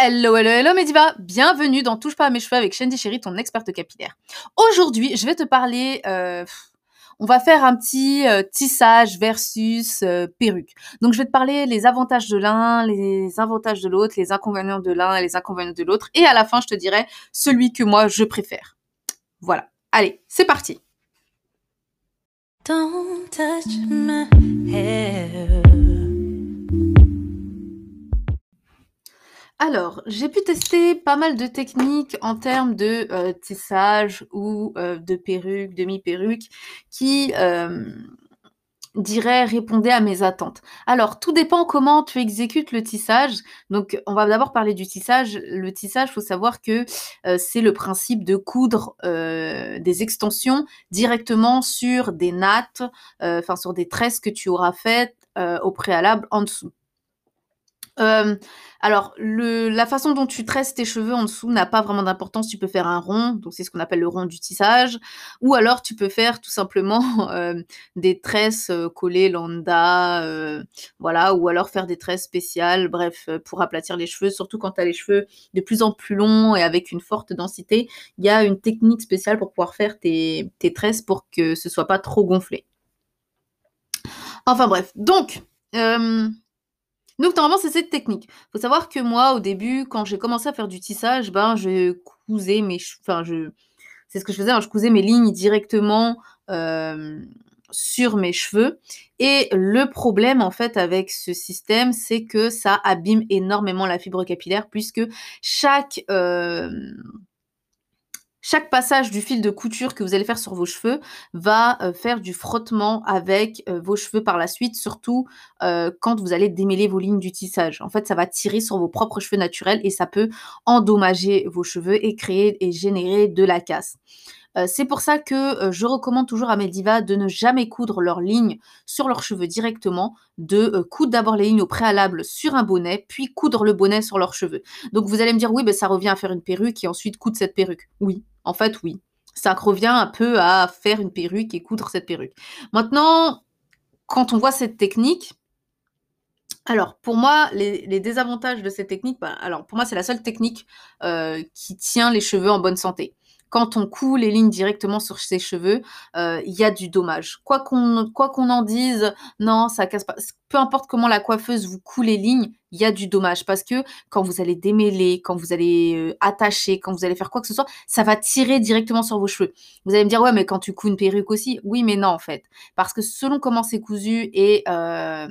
Hello, hello, hello Mediva Bienvenue dans Touche pas à mes cheveux avec Shandy Chéri, ton experte capillaire. Aujourd'hui, je vais te parler... Euh, on va faire un petit euh, tissage versus euh, perruque. Donc je vais te parler les avantages de l'un, les avantages de l'autre, les inconvénients de l'un et les inconvénients de l'autre. Et à la fin, je te dirai celui que moi, je préfère. Voilà. Allez, c'est parti. Don't touch my hair. Alors, j'ai pu tester pas mal de techniques en termes de euh, tissage ou euh, de perruque, demi-perruque, qui euh, dirais répondaient à mes attentes. Alors, tout dépend comment tu exécutes le tissage. Donc, on va d'abord parler du tissage. Le tissage, faut savoir que c'est le principe de coudre des extensions directement sur des nattes, enfin sur des tresses que tu auras faites au préalable en dessous. Euh, alors, la façon dont tu tresses tes cheveux en dessous n'a pas vraiment d'importance. Tu peux faire un rond, donc c'est ce qu'on appelle le rond du tissage, ou alors tu peux faire tout simplement euh, des tresses euh, collées lambda, voilà, ou alors faire des tresses spéciales, bref, pour aplatir les cheveux, surtout quand tu as les cheveux de plus en plus longs et avec une forte densité. Il y a une technique spéciale pour pouvoir faire tes, tes tresses pour que ce soit pas trop gonflé. Enfin bref, donc... Donc normalement c'est cette technique. Faut savoir que moi au début quand j'ai commencé à faire du tissage, ben je cousais mes enfin je c'est ce que je faisais, hein, je cousais mes lignes directement sur mes cheveux et le problème en fait avec ce système, c'est que ça abîme énormément la fibre capillaire puisque chaque chaque passage du fil de couture que vous allez faire sur vos cheveux va euh, faire du frottement avec euh, vos cheveux par la suite, surtout euh, quand vous allez démêler vos lignes du tissage. En fait, ça va tirer sur vos propres cheveux naturels et ça peut endommager vos cheveux et créer et générer de la casse. c'est pour ça que je recommande toujours à mes divas de ne jamais coudre leurs lignes sur leurs cheveux directement, de coudre d'abord les lignes au préalable sur un bonnet, puis coudre le bonnet sur leurs cheveux. Donc vous allez me dire oui, ben, ça revient à faire une perruque et ensuite coudre cette perruque. Oui, en fait, oui. Ça revient un peu à faire une perruque et coudre cette perruque. Maintenant, quand on voit cette technique, alors pour moi, les, désavantages de cette technique, bah, alors pour moi, c'est la seule technique euh, qui tient les cheveux en bonne santé quand on coud les lignes directement sur ses cheveux, euh, il y a du dommage. Quoi qu'on en dise, non, ça casse pas. Peu importe comment la coiffeuse vous coud les lignes, il y a du dommage parce que quand vous allez démêler, quand vous allez euh, attacher, quand vous allez faire quoi que ce soit, ça va tirer directement sur vos cheveux. Vous allez me dire ouais, mais quand tu couds une perruque aussi, oui, mais non en fait, parce que selon comment c'est cousu et euh,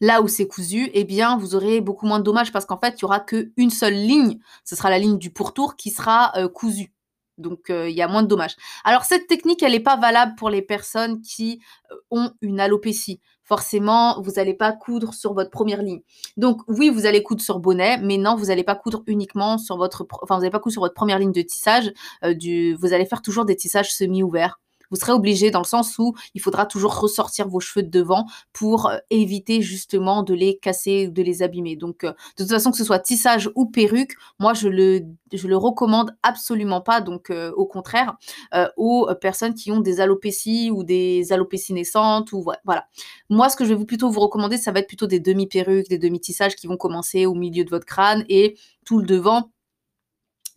Là où c'est cousu, eh bien, vous aurez beaucoup moins de dommages parce qu'en fait, il y aura qu'une seule ligne. Ce sera la ligne du pourtour qui sera euh, cousue. Donc, euh, il y a moins de dommages. Alors, cette technique, elle n'est pas valable pour les personnes qui euh, ont une alopécie. Forcément, vous n'allez pas coudre sur votre première ligne. Donc, oui, vous allez coudre sur bonnet, mais non, vous n'allez pas coudre uniquement sur votre, enfin, vous n'allez pas coudre sur votre première ligne de tissage. vous allez faire toujours des tissages semi-ouverts vous serez obligé dans le sens où il faudra toujours ressortir vos cheveux de devant pour euh, éviter justement de les casser ou de les abîmer. Donc, euh, de toute façon, que ce soit tissage ou perruque, moi, je le, je le recommande absolument pas. Donc, euh, au contraire, aux personnes qui ont des alopécies ou des alopécies naissantes ou voilà. Moi, ce que je vais plutôt vous recommander, ça va être plutôt des demi-perruques, des demi-tissages qui vont commencer au milieu de votre crâne et tout le devant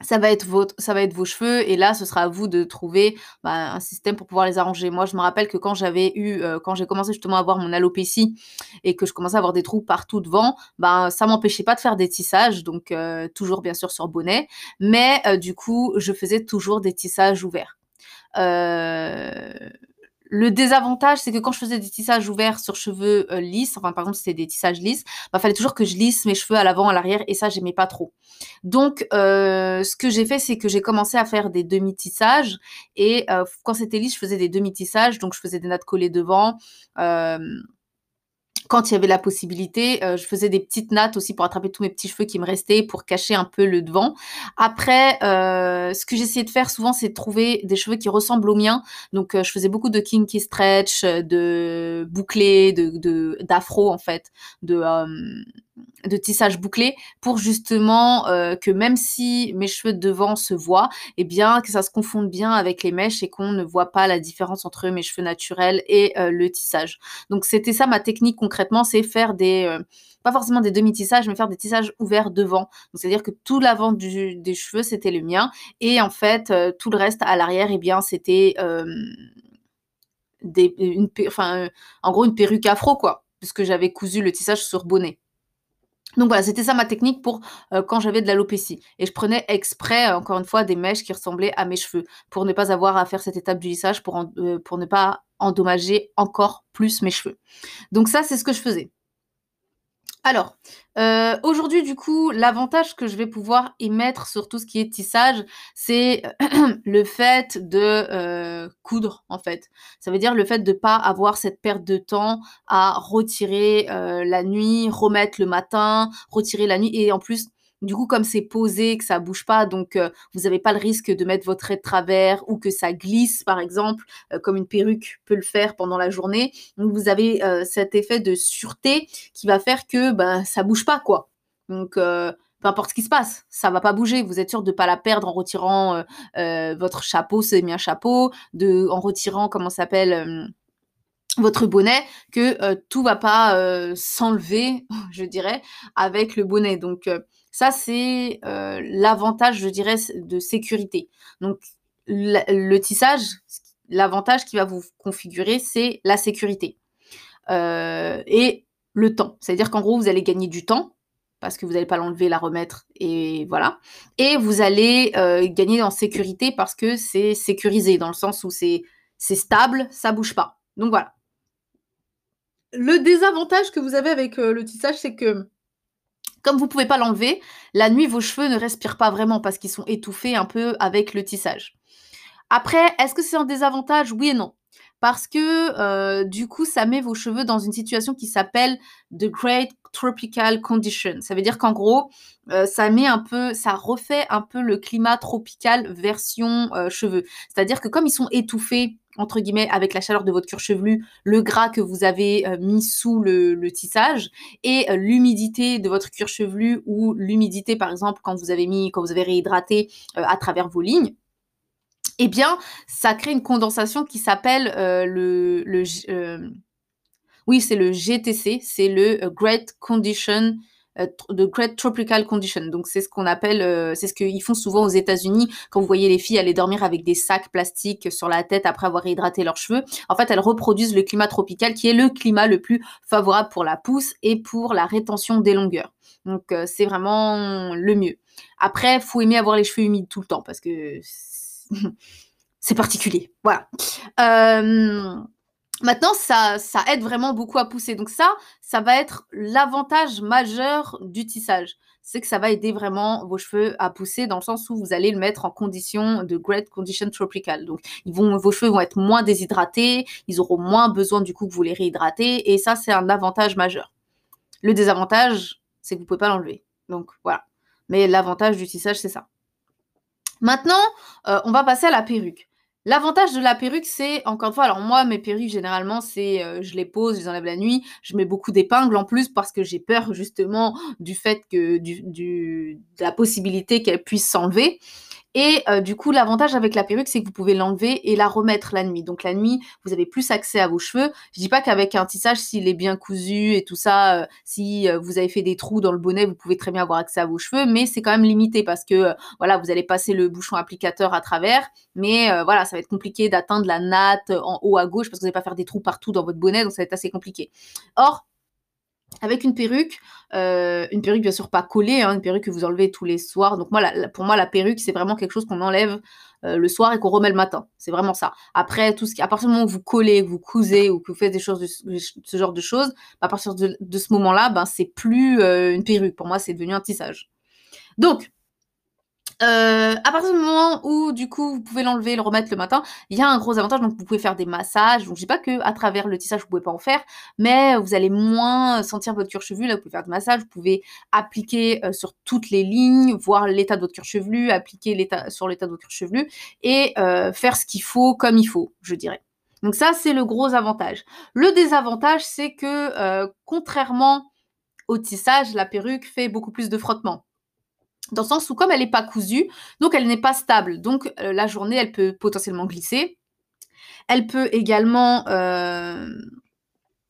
ça va être votre, ça va être vos cheveux et là ce sera à vous de trouver bah, un système pour pouvoir les arranger. Moi je me rappelle que quand j'avais eu, euh, quand j'ai commencé justement à avoir mon alopécie et que je commençais à avoir des trous partout devant, bah ça m'empêchait pas de faire des tissages, donc euh, toujours bien sûr sur bonnet, mais euh, du coup je faisais toujours des tissages ouverts. Le désavantage, c'est que quand je faisais des tissages ouverts sur cheveux euh, lisses, enfin par exemple c'était des tissages lisses, bah fallait toujours que je lisse mes cheveux à l'avant, à l'arrière, et ça j'aimais pas trop. Donc euh, ce que j'ai fait, c'est que j'ai commencé à faire des demi-tissages, et euh, quand c'était lisse, je faisais des demi-tissages, donc je faisais des nattes collées devant quand il y avait la possibilité, euh, je faisais des petites nattes aussi pour attraper tous mes petits cheveux qui me restaient, pour cacher un peu le devant. Après, euh, ce que j'essayais de faire souvent, c'est de trouver des cheveux qui ressemblent aux miens. Donc, euh, je faisais beaucoup de kinky stretch, de bouclés, de d'afro en fait, de de tissage bouclé pour justement euh, que même si mes cheveux de devant se voient, eh bien que ça se confonde bien avec les mèches et qu'on ne voit pas la différence entre mes cheveux naturels et euh, le tissage. Donc c'était ça ma technique concrètement, c'est faire des euh, pas forcément des demi-tissages, mais faire des tissages ouverts devant. C'est-à-dire que tout l'avant des cheveux, c'était le mien. Et en fait, tout le reste à l'arrière, eh bien, c'était une, en gros, une perruque afro, quoi. Puisque j'avais cousu le tissage sur bonnet. Donc voilà, c'était ça ma technique pour euh, quand j'avais de l'alopécie. Et je prenais exprès, euh, encore une fois, des mèches qui ressemblaient à mes cheveux pour ne pas avoir à faire cette étape du lissage, euh, pour ne pas endommager encore plus mes cheveux. Donc ça, c'est ce que je faisais. Alors, euh, aujourd'hui, du coup, l'avantage que je vais pouvoir y mettre sur tout ce qui est tissage, c'est le fait de euh, coudre, en fait. Ça veut dire le fait de ne pas avoir cette perte de temps à retirer euh, la nuit, remettre le matin, retirer la nuit, et en plus du coup, comme c'est posé, que ça bouge pas, donc euh, vous n'avez pas le risque de mettre votre trait de travers ou que ça glisse, par exemple, euh, comme une perruque peut le faire pendant la journée. Donc vous avez euh, cet effet de sûreté qui va faire que ben ça bouge pas, quoi. Donc peu importe ce qui se passe, ça va pas bouger. Vous êtes sûr de pas la perdre en retirant votre chapeau, c'est bien chapeau, de en retirant comment s'appelle votre bonnet, que tout va pas s'enlever, je dirais, avec le bonnet. Donc ça, c'est euh, l'avantage, je dirais, de sécurité. Donc, le tissage, l'avantage qui va vous configurer, c'est la sécurité. Euh, et le temps. C'est-à-dire qu'en gros, vous allez gagner du temps parce que vous n'allez pas l'enlever, la remettre, et voilà. Et vous allez euh, gagner en sécurité parce que c'est sécurisé, dans le sens où c'est stable, ça bouge pas. Donc voilà. Le désavantage que vous avez avec le tissage, c'est que comme vous ne pouvez pas l'enlever, la nuit, vos cheveux ne respirent pas vraiment parce qu'ils sont étouffés un peu avec le tissage. Après, est-ce que c'est un désavantage? Oui et non. Parce que euh, du coup, ça met vos cheveux dans une situation qui s'appelle The Great Tropical Condition. Ça veut dire qu'en gros, euh, ça met un peu, ça refait un peu le climat tropical version euh, cheveux. C'est-à-dire que comme ils sont étouffés entre guillemets, avec la chaleur de votre cuir chevelu, le gras que vous avez mis sous le, tissage et l'humidité de votre cuir chevelu ou l'humidité, par exemple, quand vous avez mis, quand vous avez réhydraté à travers vos lignes. Eh bien, ça crée une condensation qui s'appelle le, le oui, c'est le GTC, c'est le Great Condition euh, Great Tropical Condition. Donc c'est ce qu'on appelle, euh, c'est ce qu'ils font souvent aux États-Unis quand vous voyez les filles aller dormir avec des sacs plastiques sur la tête après avoir hydraté leurs cheveux. En fait, elles reproduisent le climat tropical qui est le climat le plus favorable pour la pousse et pour la rétention des longueurs. Donc euh, c'est vraiment le mieux. Après, faut aimer avoir les cheveux humides tout le temps parce que c'est particulier. Voilà. Maintenant, ça, ça aide vraiment beaucoup à pousser. Donc ça, ça va être l'avantage majeur du tissage. C'est que ça va aider vraiment vos cheveux à pousser dans le sens où vous allez le mettre en condition de great condition tropical. Donc vos cheveux vont être moins déshydratés, ils auront moins besoin du coup que vous les réhydratez. Et ça, c'est un avantage majeur. Le désavantage, c'est que vous pouvez pas l'enlever. Donc voilà. Mais l'avantage du tissage, c'est ça. Maintenant, euh, on va passer à la perruque. L'avantage de la perruque, c'est, encore une fois, alors moi, mes perruques, généralement, c'est, euh, je les pose, je les enlève la nuit, je mets beaucoup d'épingles en plus parce que j'ai peur, justement, du fait que, de la possibilité qu'elles puissent s'enlever. Et euh, du coup, l'avantage avec la perruque, c'est que vous pouvez l'enlever et la remettre la nuit. Donc la nuit, vous avez plus accès à vos cheveux. Je dis pas qu'avec un tissage, s'il est bien cousu et tout ça, euh, si euh, vous avez fait des trous dans le bonnet, vous pouvez très bien avoir accès à vos cheveux, mais c'est quand même limité parce que voilà, vous allez passer le bouchon applicateur à travers, mais voilà, ça va être compliqué d'atteindre la natte en haut à gauche parce que vous n'allez pas faire des trous partout dans votre bonnet, donc ça va être assez compliqué. Or, avec une perruque, euh, une perruque bien sûr pas collée, hein, une perruque que vous enlevez tous les soirs. Donc moi, pour moi, la perruque, c'est vraiment quelque chose qu'on enlève euh, le soir et qu'on remet le matin. C'est vraiment ça. Après, tout ce qui, à partir du moment où vous collez, vous cousez ou que vous faites des choses, de, ce genre de choses, à partir de, ce moment-là, ben c'est plus euh, une perruque. Pour moi, c'est devenu un tissage. Donc, euh, à partir du moment où du coup vous pouvez l'enlever, le remettre le matin, il y a un gros avantage. Donc vous pouvez faire des massages. Donc je dis pas que à travers le tissage vous pouvez pas en faire, mais vous allez moins sentir votre cuir chevelu. Là vous pouvez faire des massages, vous pouvez appliquer euh, sur toutes les lignes, voir l'état de votre cuir chevelu, appliquer l'état sur l'état de votre cuir chevelu et euh, faire ce qu'il faut comme il faut, je dirais. Donc ça c'est le gros avantage. Le désavantage c'est que contrairement au tissage, la perruque fait beaucoup plus de frottement. Dans le sens où comme elle n'est pas cousue, donc elle n'est pas stable. Donc euh, la journée, elle peut potentiellement glisser. Elle peut également... Euh,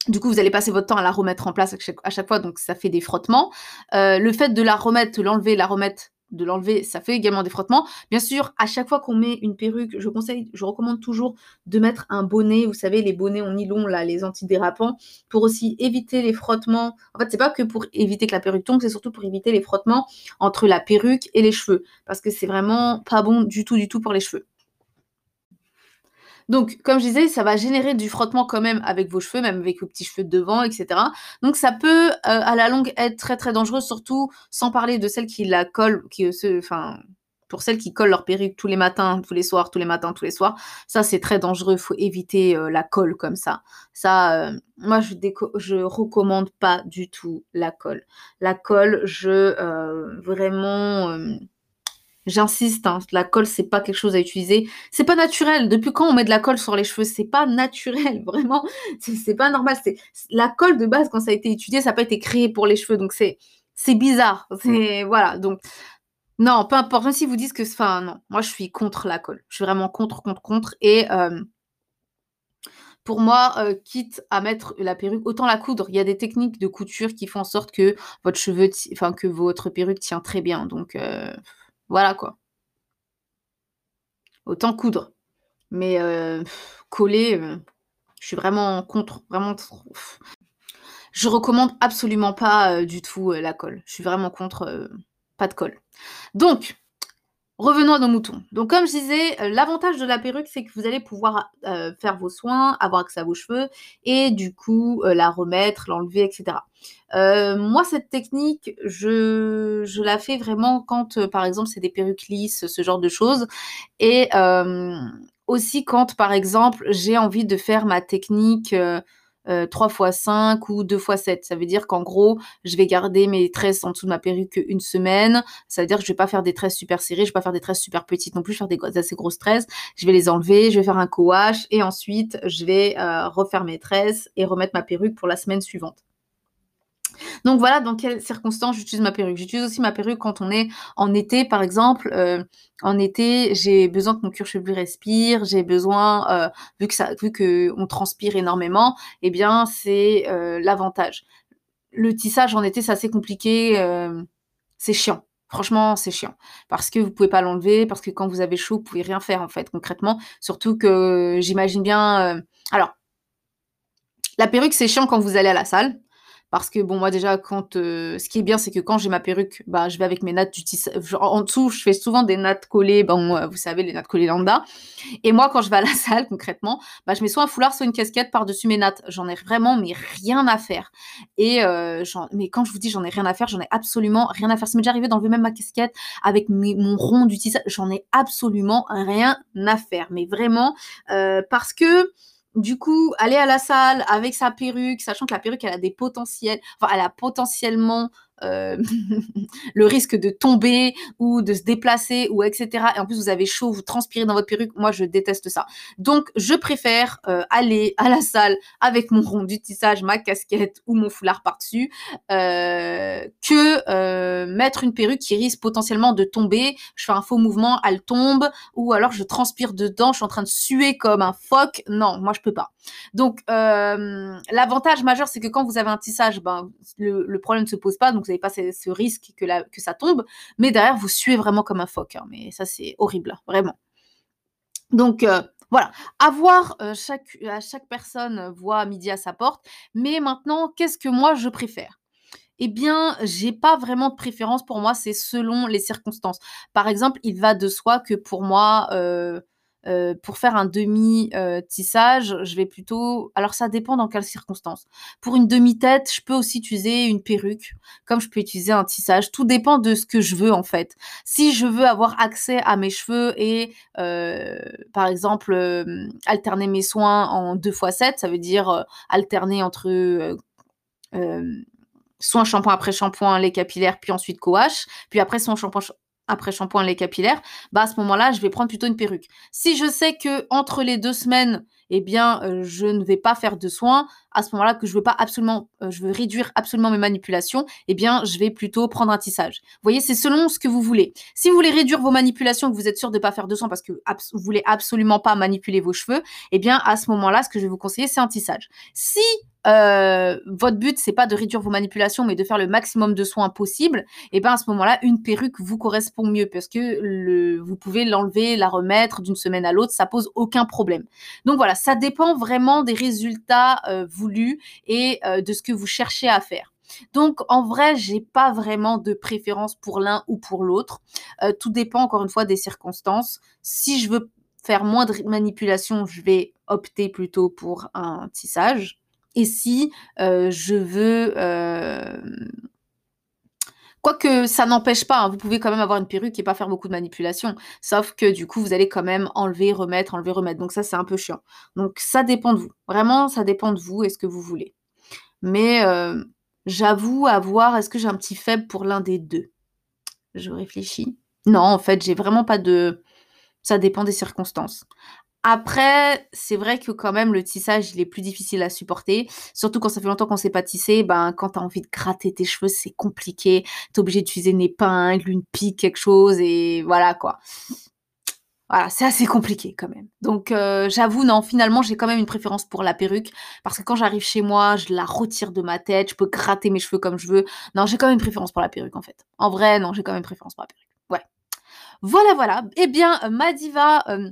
du coup, vous allez passer votre temps à la remettre en place à chaque, fois, donc ça fait des frottements. Euh, le fait de la remettre, l'enlever, la remettre, de l'enlever, ça fait également des frottements. Bien sûr, à chaque fois qu'on met une perruque, je conseille, je recommande toujours de mettre un bonnet, vous savez, les bonnets en nylon, là, les antidérapants, pour aussi éviter les frottements. En fait, c'est pas que pour éviter que la perruque tombe, c'est surtout pour éviter les frottements entre la perruque et les cheveux, parce que c'est vraiment pas bon du tout, du tout pour les cheveux. Donc, comme je disais, ça va générer du frottement quand même avec vos cheveux, même avec vos petits cheveux devant, etc. Donc, ça peut, euh, à la longue, être très très dangereux, surtout sans parler de celles qui la collent, euh, enfin, pour celles qui collent leur perruque tous les matins, tous les soirs, tous les matins, tous les soirs, ça c'est très dangereux. Il faut éviter euh, la colle comme ça. Ça, moi je je recommande pas du tout la colle. La colle, je vraiment J'insiste, hein, la colle, c'est pas quelque chose à utiliser. C'est pas naturel. Depuis quand on met de la colle sur les cheveux? C'est pas naturel, vraiment. C'est pas normal. C'est la colle de base quand ça a été étudié, ça n'a pas été créé pour les cheveux, donc c'est c'est bizarre. C'est voilà. Donc non, peu importe. Même si vous dites que, enfin non, moi je suis contre la colle. Je suis vraiment contre, contre, contre. Et euh, pour moi, euh, quitte à mettre la perruque, autant la coudre. Il y a des techniques de couture qui font en sorte que votre cheveu, enfin que votre perruque tient très bien. Donc euh, voilà quoi. Autant coudre. Mais euh, coller, euh, je suis vraiment contre. Vraiment Je recommande absolument pas euh, du tout la colle. Je suis vraiment contre pas de colle. Donc, Revenons à nos moutons. Donc, comme je disais, euh, l'avantage de la perruque, c'est que vous allez pouvoir euh, faire vos soins, avoir accès à vos cheveux et du coup euh, la remettre, l'enlever, etc. moi, cette technique, je, je, la fais vraiment quand, par exemple, c'est des perruques lisses, ce genre de choses. Et aussi quand, par exemple, j'ai envie de faire ma technique 3 x 5 ou 2 x 7. Ça veut dire qu'en gros, je vais garder mes tresses en dessous de ma perruque une semaine. Ça veut dire que je vais pas faire des tresses super serrées, je vais pas faire des tresses super petites non plus, je vais faire des assez grosses tresses. Je vais les enlever, je vais faire un co-wash et ensuite je vais euh, refaire mes tresses et remettre ma perruque pour la semaine suivante. Donc voilà dans quelles circonstances j'utilise ma perruque. J'utilise aussi ma perruque quand on est en été, par exemple. Euh, en été, j'ai besoin que mon cuir chevelu respire, j'ai besoin, euh, vu que ça, vu que on transpire énormément, eh bien c'est euh, l'avantage. Le tissage en été, c'est assez compliqué, c'est chiant. Franchement, c'est chiant parce que vous pouvez pas l'enlever, parce que quand vous avez chaud, vous pouvez rien faire en fait concrètement. Surtout que j'imagine bien. alors, la perruque, c'est chiant quand vous allez à la salle. Parce que bon, moi déjà, quand euh, ce qui est bien, c'est que quand j'ai ma perruque, bah, je vais avec mes nattes du tissage. En dessous, je fais souvent des nattes collées, bon, euh, vous savez, les nattes collées lambda. Et moi, quand je vais à la salle, concrètement, bah, je mets soit un foulard, soit une casquette par-dessus mes nattes. J'en ai vraiment, mais rien à faire. Et euh, mais quand je vous dis j'en ai rien à faire, j'en ai absolument rien à faire. Ça m'est déjà arrivé d'enlever même ma casquette avec mon rond du tissage. J'en ai absolument rien à faire. Mais vraiment, parce que du coup, aller à la salle avec sa perruque, sachant que la perruque, elle a des potentiels, enfin, elle a potentiellement euh, le risque de tomber ou de se déplacer ou etc. Et en plus, vous avez chaud, vous transpirez dans votre perruque. Moi, je déteste ça. Donc, je préfère euh, aller à la salle avec mon rond du tissage, ma casquette ou mon foulard par-dessus euh, que mettre une perruque qui risque potentiellement de tomber. Je fais un faux mouvement, elle tombe ou alors je transpire dedans, je suis en train de suer comme un phoque. Non, moi, je peux pas. Donc, l'avantage majeur, c'est que quand vous avez un tissage, ben, le, le problème ne se pose pas. Donc, n'avez pas ce, risque que, que ça tombe, mais derrière, vous suez vraiment comme un phoque. Hein. mais ça, c'est horrible, vraiment. Donc, euh, voilà, avoir euh, chaque, à chaque personne voit midi à sa porte. Mais maintenant, qu'est-ce que moi je préfère? Eh bien, j'ai pas vraiment de préférence pour moi, c'est selon les circonstances. Par exemple, il va de soi que pour moi, euh, euh, pour faire un demi-tissage, je vais plutôt... Alors ça dépend dans quelles circonstances. Pour une demi-tête, je peux aussi utiliser une perruque, comme je peux utiliser un tissage. Tout dépend de ce que je veux en fait. Si je veux avoir accès à mes cheveux et, euh, par exemple, euh, alterner mes soins en 2 x 7, ça veut dire alterner entre... soin shampoing après shampoing, les capillaires, puis ensuite coache, puis après soin shampoing après shampoing les capillaires, bah à ce moment-là, je vais prendre plutôt une perruque. Si je sais que entre les deux semaines, eh bien, euh, je ne vais pas faire de soins. À ce moment-là, que je veux pas absolument, euh, je veux réduire absolument mes manipulations, eh bien, je vais plutôt prendre un tissage. Vous voyez, c'est selon ce que vous voulez. Si vous voulez réduire vos manipulations, que vous êtes sûr de ne pas faire de soins parce que vous voulez absolument pas manipuler vos cheveux, eh bien, à ce moment-là, ce que je vais vous conseiller, c'est un tissage. Si euh, votre but c'est pas de réduire vos manipulations mais de faire le maximum de soins possible, eh bien à ce moment-là une perruque vous correspond mieux parce que vous pouvez l'enlever, la remettre d'une semaine à l'autre, ça pose aucun problème. Donc voilà, ça dépend vraiment des résultats euh, voulus et euh, de ce que vous cherchez à faire. Donc en vrai, j'ai pas vraiment de préférence pour l'un ou pour l'autre. tout dépend encore une fois des circonstances. Si je veux faire moins de manipulation, je vais opter plutôt pour un tissage. Et si euh, je veux... Quoique ça n'empêche pas, hein, vous pouvez quand même avoir une perruque et pas faire beaucoup de manipulation. Sauf que du coup, vous allez quand même enlever, remettre, enlever, remettre. Donc ça, c'est un peu chiant. Donc ça dépend de vous. Vraiment, ça dépend de vous et ce que vous voulez. Mais euh, j'avoue avoir, est-ce que j'ai un petit faible pour l'un des deux? Je réfléchis. Non, en fait, j'ai vraiment pas de... Ça dépend des circonstances. Après, c'est vrai que quand même le tissage, il est plus difficile à supporter. Surtout quand ça fait longtemps qu'on s'est pas tissé, ben quand t'as envie de gratter tes cheveux, c'est compliqué. T'es obligé d'utiliser une épingle, une pique, quelque chose, et voilà quoi. Voilà, c'est assez compliqué quand même. Donc euh, j'avoue, non, finalement, j'ai quand même une préférence pour la perruque. Parce que quand j'arrive chez moi, je la retire de ma tête, je peux gratter mes cheveux comme je veux. Non, j'ai quand même une préférence pour la perruque en fait. En vrai, non, j'ai quand même une préférence pour la perruque. Ouais. Voilà, voilà. Eh bien, ma diva... Euh,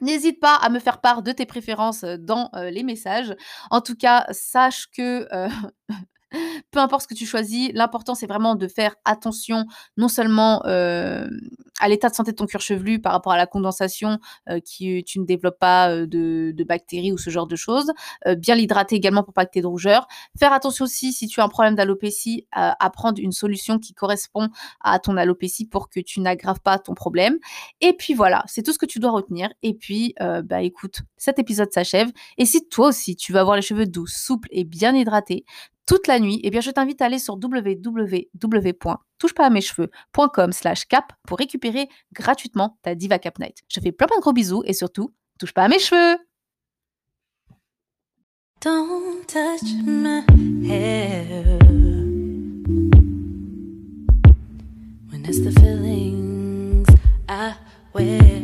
N'hésite pas à me faire part de tes préférences dans les messages. En tout cas, sache que peu importe ce que tu choisis, l'important c'est vraiment de faire attention non seulement euh, à l'état de santé de ton cuir chevelu par rapport à la condensation, euh, qui tu ne développes pas euh, de, bactéries ou ce genre de choses, bien l'hydrater également pour pas que tu aies de rougeur. Faire attention aussi si tu as un problème d'alopécie à prendre une solution qui correspond à ton alopécie pour que tu n'aggraves pas ton problème. Et puis voilà, c'est tout ce que tu dois retenir. Et puis bah écoute, cet épisode s'achève. Et si toi aussi tu veux avoir les cheveux doux, souples et bien hydratés, toute la nuit, eh bien, je t'invite à aller sur www.touchepasamescheveux.com slash cap pour récupérer gratuitement ta Diva Cap Night. Je fais plein plein de gros bisous et surtout, touche pas à mes cheveux. Don't touch my hair. When the feelings I wear